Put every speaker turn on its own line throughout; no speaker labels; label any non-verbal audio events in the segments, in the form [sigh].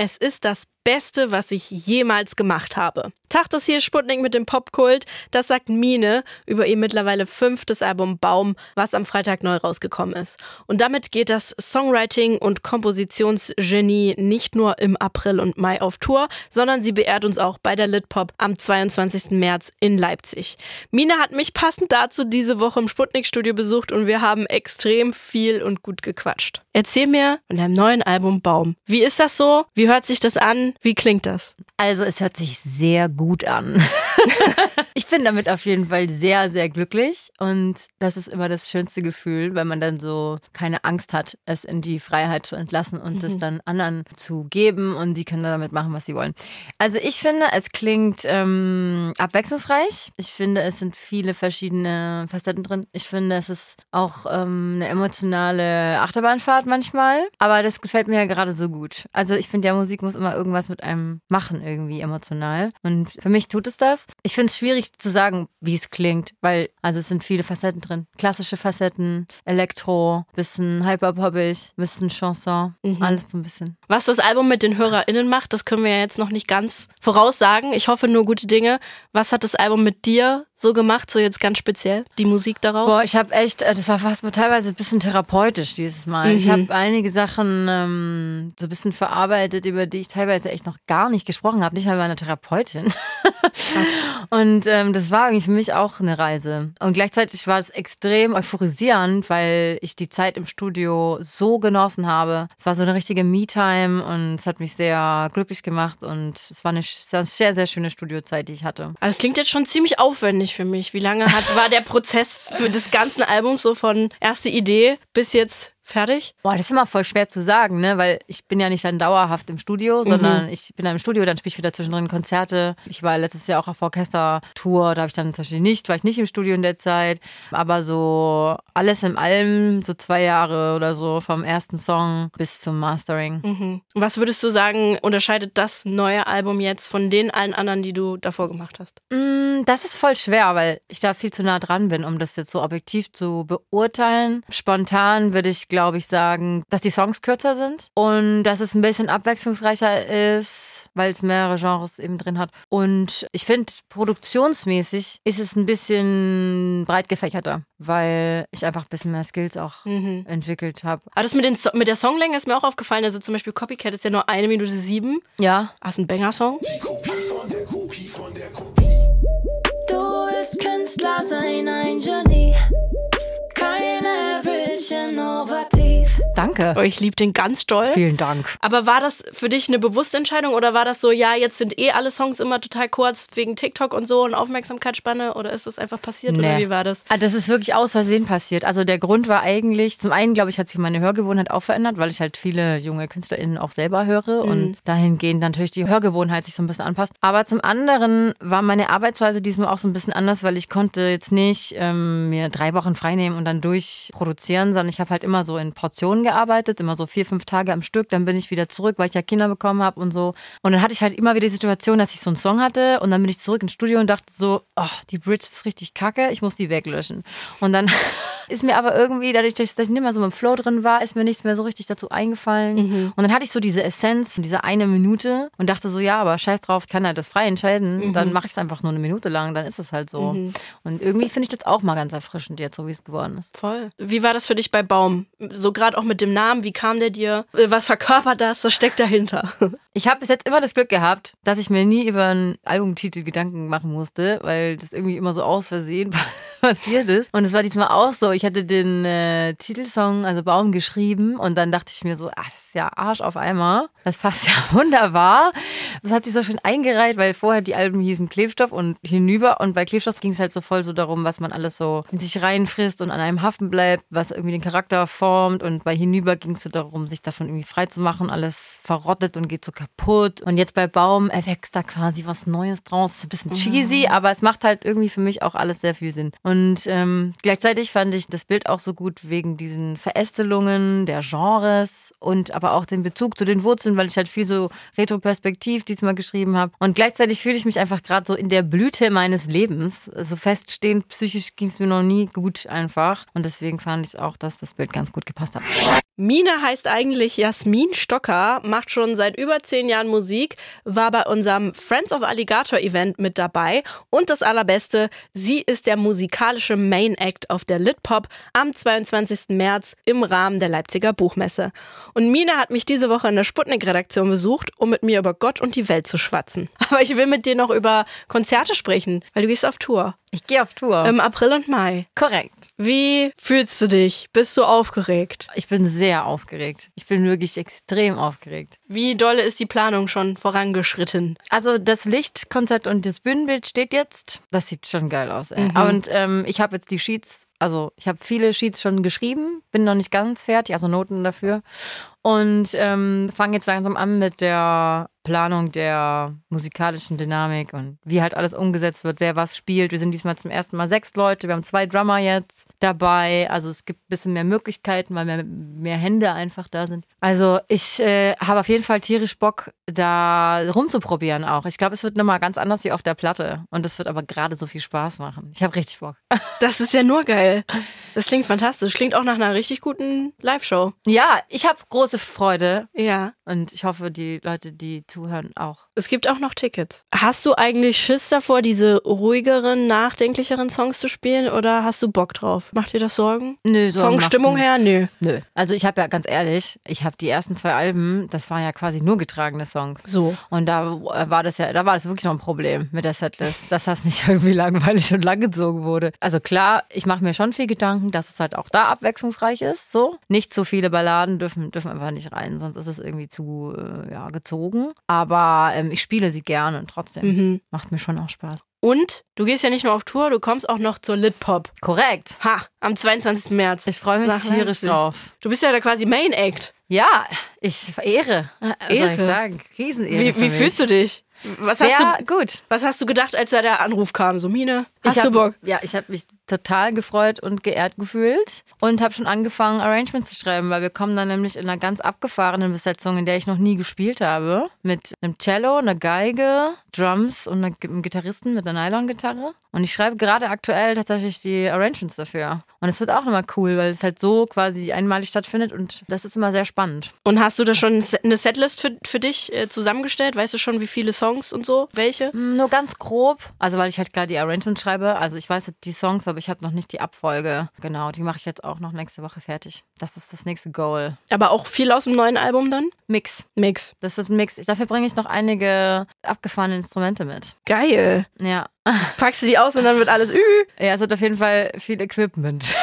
es ist das Beste, was ich jemals gemacht habe. Tag das hier Sputnik mit dem Popkult, das sagt Mine über ihr mittlerweile fünftes Album Baum, was am Freitag neu rausgekommen ist. Und damit geht das Songwriting- und Kompositionsgenie nicht nur im April und Mai auf Tour, sondern sie beehrt uns auch bei der Litpop am 22. März in Leipzig. Mine hat mich passend dazu diese Woche im Sputnik-Studio besucht und wir haben extrem viel und gut gequatscht. Erzähl mir von deinem neuen Album Baum. Wie ist das so? Wie hört sich das an? Wie klingt das?
Also es hört sich sehr gut an. [laughs] [laughs] ich bin damit auf jeden Fall sehr, sehr glücklich und das ist immer das schönste Gefühl, weil man dann so keine Angst hat, es in die Freiheit zu entlassen und es mhm. dann anderen zu geben und die können damit machen, was sie wollen. Also ich finde, es klingt ähm, abwechslungsreich. Ich finde, es sind viele verschiedene Facetten drin. Ich finde, es ist auch ähm, eine emotionale Achterbahnfahrt manchmal, aber das gefällt mir ja gerade so gut. Also ich finde ja, Musik muss immer irgendwas mit einem machen, irgendwie emotional. Und für mich tut es das. Ich finde es schwierig zu sagen, wie es klingt, weil also es sind viele Facetten drin. Klassische Facetten, Elektro, bisschen hyperpoppig, bisschen Chanson, mhm. alles so ein bisschen.
Was das Album mit den HörerInnen macht, das können wir ja jetzt noch nicht ganz voraussagen. Ich hoffe nur gute Dinge. Was hat das Album mit dir so gemacht, so jetzt ganz speziell, die Musik darauf?
Boah, ich habe echt, äh, das war fast teilweise ein bisschen therapeutisch dieses Mal. Mhm. Ich habe einige Sachen ähm, so ein bisschen verarbeitet, über die ich teilweise echt noch gar nicht gesprochen habe, nicht mal bei einer Therapeutin. Und ähm, das war irgendwie für mich auch eine Reise. Und gleichzeitig war es extrem euphorisierend, weil ich die Zeit im Studio so genossen habe. Es war so eine richtige Me-Time und es hat mich sehr glücklich gemacht und es war eine sehr, sehr schöne Studiozeit, die ich hatte.
Aber das klingt jetzt schon ziemlich aufwendig für mich. Wie lange hat, war der Prozess für das ganze Album so von erste Idee bis jetzt fertig?
Boah, das ist immer voll schwer zu sagen, ne? Weil ich bin ja nicht dann dauerhaft im Studio, sondern mhm. ich bin dann im Studio, dann spiele ich wieder zwischendrin Konzerte. Ich war letztes Jahr auch auf Orchestertour, da habe ich dann zum Beispiel nicht, war ich nicht im Studio in der Zeit. Aber so alles in allem, so zwei Jahre oder so, vom ersten Song bis zum Mastering.
Mhm. Was würdest du sagen, unterscheidet das neue Album jetzt von den allen anderen, die du davor gemacht hast?
Mm, das ist voll schwer, weil ich da viel zu nah dran bin, um das jetzt so objektiv zu beurteilen. Spontan würde ich, glaube glaube ich, sagen, dass die Songs kürzer sind und dass es ein bisschen abwechslungsreicher ist, weil es mehrere Genres eben drin hat. Und ich finde, produktionsmäßig ist es ein bisschen breit gefächerter, weil ich einfach ein bisschen mehr Skills auch mhm. entwickelt habe.
Aber das mit, den so mit der Songlänge ist mir auch aufgefallen. Also zum Beispiel Copycat ist ja nur eine Minute sieben.
Ja.
Hast ein Banger-Song? Die Kopie von der Kopie von der Kopie. Du willst Künstler sein, ein Genie. Keine average innovativ.
Danke.
Oh, ich liebe den ganz doll.
Vielen Dank.
Aber war das für dich eine bewusste Entscheidung oder war das so, ja, jetzt sind eh alle Songs immer total kurz wegen TikTok und so und Aufmerksamkeitsspanne oder ist das einfach passiert nee. oder wie war das?
Ah, das ist wirklich aus Versehen passiert. Also der Grund war eigentlich, zum einen, glaube ich, hat sich meine Hörgewohnheit auch verändert, weil ich halt viele junge KünstlerInnen auch selber höre mhm. und dahingehend natürlich die Hörgewohnheit sich so ein bisschen anpasst. Aber zum anderen war meine Arbeitsweise diesmal auch so ein bisschen anders, weil ich konnte jetzt nicht ähm, mir drei Wochen frei nehmen und dann durchproduzieren, sondern ich habe halt immer so in Portionen gearbeitet, immer so vier, fünf Tage am Stück. Dann bin ich wieder zurück, weil ich ja Kinder bekommen habe und so. Und dann hatte ich halt immer wieder die Situation, dass ich so einen Song hatte und dann bin ich zurück ins Studio und dachte so, oh, die Bridge ist richtig kacke, ich muss die weglöschen. Und dann [laughs] ist mir aber irgendwie, dadurch, dass ich nicht mehr so im Flow drin war, ist mir nichts mehr so richtig dazu eingefallen. Mhm. Und dann hatte ich so diese Essenz von dieser eine Minute und dachte so, ja, aber scheiß drauf, kann halt das frei entscheiden. Mhm. Dann mache ich es einfach nur eine Minute lang, dann ist es halt so. Mhm. Und irgendwie finde ich das auch mal ganz erfrischend jetzt, so wie es geworden ist.
Voll. Wie war das für dich bei Baum? So gerade auch mit dem Namen, wie kam der dir? Was verkörpert das? Was steckt dahinter? [laughs]
Ich habe bis jetzt immer das Glück gehabt, dass ich mir nie über einen Albumtitel Gedanken machen musste, weil das irgendwie immer so aus Versehen [laughs] passiert ist. Und es war diesmal auch so. Ich hatte den äh, Titelsong, also Baum, geschrieben und dann dachte ich mir so, ach, das ist ja Arsch auf einmal. Das passt [laughs] ja wunderbar. Das hat sich so schön eingereiht, weil vorher die Alben hießen Klebstoff und hinüber. Und bei Klebstoff ging es halt so voll so darum, was man alles so in sich reinfrisst und an einem haften bleibt, was irgendwie den Charakter formt. Und bei hinüber ging es so darum, sich davon irgendwie frei zu machen. Alles verrottet und geht so kaputt. Und jetzt bei Baum erwächst da quasi was Neues draus. Ist ein bisschen cheesy, mhm. aber es macht halt irgendwie für mich auch alles sehr viel Sinn. Und ähm, gleichzeitig fand ich das Bild auch so gut wegen diesen Verästelungen der Genres und aber auch den Bezug zu den Wurzeln, weil ich halt viel so Retroperspektiv diesmal geschrieben habe. Und gleichzeitig fühle ich mich einfach gerade so in der Blüte meines Lebens. So feststehend, psychisch ging es mir noch nie gut einfach. Und deswegen fand ich auch, dass das Bild ganz gut gepasst hat.
Mine heißt eigentlich Jasmin Stocker, macht schon seit über zehn Jahren Musik, war bei unserem Friends of Alligator Event mit dabei und das Allerbeste, sie ist der musikalische Main Act auf der Litpop am 22. März im Rahmen der Leipziger Buchmesse. Und Mine hat mich diese Woche in der Sputnik-Redaktion besucht, um mit mir über Gott und die Welt zu schwatzen. [laughs] Aber ich will mit dir noch über Konzerte sprechen, weil du gehst auf Tour.
Ich gehe auf Tour.
Im April und Mai.
Korrekt.
Wie fühlst du dich? Bist du aufgeregt?
Ich bin sehr aufgeregt. Ich bin wirklich extrem aufgeregt.
Wie dolle ist die Planung schon vorangeschritten?
Also das Lichtkonzept und das Bühnenbild steht jetzt. Das sieht schon geil aus. Ey.
Mhm.
Und ähm, ich habe jetzt die Sheets, also ich habe viele Sheets schon geschrieben, bin noch nicht ganz fertig, also Noten dafür. Und ähm, fange jetzt langsam an mit der Planung der musikalischen Dynamik und wie halt alles umgesetzt wird, wer was spielt. Wir sind diesmal zum ersten Mal sechs Leute, wir haben zwei Drummer jetzt dabei. Also es gibt ein bisschen mehr Möglichkeiten, weil mehr, mehr Hände einfach da sind. Also ich äh, habe auf jeden Fall tierisch Bock, da rumzuprobieren auch. Ich glaube, es wird nochmal ganz anders wie auf der Platte. Und das wird aber gerade so viel Spaß machen. Ich habe richtig Bock. [laughs]
Das ist ja nur geil. Das klingt fantastisch. Klingt auch nach einer richtig guten Live-Show.
Ja, ich habe große Freude
Ja.
und ich hoffe, die Leute, die zuhören, auch.
Es gibt auch noch Tickets. Hast du eigentlich Schiss davor, diese ruhigeren, nachdenklicheren Songs zu spielen oder hast du Bock drauf? Macht dir das Sorgen?
Nö,
Von
macht
Stimmung her? Nö.
Nö. Also ich habe ja ganz ehrlich, ich habe die ersten zwei Alben, das waren ja quasi nur getragene Songs.
So.
Und da war das ja, da war das wirklich noch ein Problem mit der Setlist, dass das nicht [laughs] irgendwie langweilig und langgezogen wurde. Also klar, ich mache mir schon viel Gedanken, dass es halt auch da abwechslungsreich ist. So, nicht zu viele Balladen dürfen dürfen einfach nicht rein, sonst ist es irgendwie zu äh, ja gezogen. Aber ähm, ich spiele sie gerne und trotzdem
Mhm.
macht mir schon auch Spaß.
Und du gehst ja nicht nur auf Tour, du kommst auch noch zur Litpop.
Korrekt.
Ha, am 22. März.
Ich freue mich
Nach
tierisch drauf.
Du bist ja da quasi Main Act.
Ja, ich verehre. Was soll
Ehre.
ich sagen? Riesenehre.
Wie, wie fühlst du dich? Was
Sehr
hast du,
gut.
was hast du gedacht, als da der Anruf kam? So, Mine, hast
ich
du
hab,
Bock?
Ja, ich habe mich total gefreut und geehrt gefühlt und habe schon angefangen, Arrangements zu schreiben, weil wir kommen dann nämlich in einer ganz abgefahrenen Besetzung, in der ich noch nie gespielt habe. Mit einem Cello, einer Geige, Drums und einem Gitarristen mit einer Nylon-Gitarre. Und ich schreibe gerade aktuell tatsächlich die Arrangements dafür. Und es wird auch nochmal cool, weil es halt so quasi einmalig stattfindet und das ist immer sehr spannend.
Und hast du da schon eine Setlist für, für dich äh, zusammengestellt? Weißt du schon, wie viele Songs und so? Welche?
Nur ganz grob, also weil ich halt gerade die Arrangements schreibe. Also ich weiß die Songs, aber ich habe noch nicht die Abfolge. Genau, die mache ich jetzt auch noch nächste Woche fertig. Das ist das nächste Goal.
Aber auch viel aus dem neuen Album dann?
Mix.
Mix.
Das ist ein Mix. Dafür bringe ich noch einige abgefahrene Instrumente mit.
Geil.
Ja.
Packst du die aus und dann wird alles [laughs] ü.
Ja, es wird auf jeden Fall viel Equipment.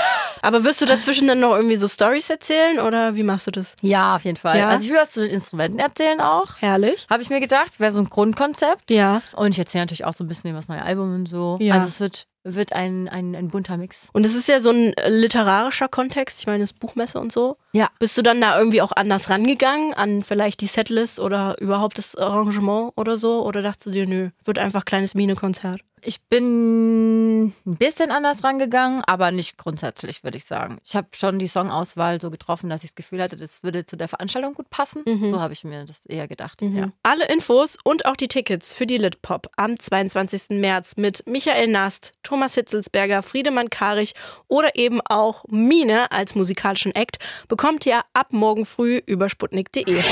Aber wirst du dazwischen dann noch irgendwie so Stories erzählen oder wie machst du das?
Ja, auf jeden Fall.
Ja?
Also ich will was zu den Instrumenten erzählen auch.
Herrlich.
Habe ich mir gedacht, wäre so ein Grundkonzept.
Ja.
Und ich erzähle natürlich auch so ein bisschen über das neue Album und so.
Ja.
Also es wird, wird ein, ein, ein bunter Mix.
Und es ist ja so ein literarischer Kontext, ich meine, das Buchmesse und so.
Ja.
Bist du dann da irgendwie auch anders rangegangen an vielleicht die Setlist oder überhaupt das Arrangement oder so? Oder dachtest du dir, nö, wird einfach kleines Mine-Konzert?
Ich bin ein bisschen anders rangegangen, aber nicht grundsätzlich, würde ich sagen. Ich habe schon die Songauswahl so getroffen, dass ich das Gefühl hatte, das würde zu der Veranstaltung gut passen. So habe ich mir das eher gedacht. Ja.
Alle Infos und auch die Tickets für die Litpop am 22. März mit Michael Nast, Thomas Hitzelsberger, Friedemann Karich oder eben auch Mine als musikalischen Act bekommt ihr ab morgen früh über sputnik.de.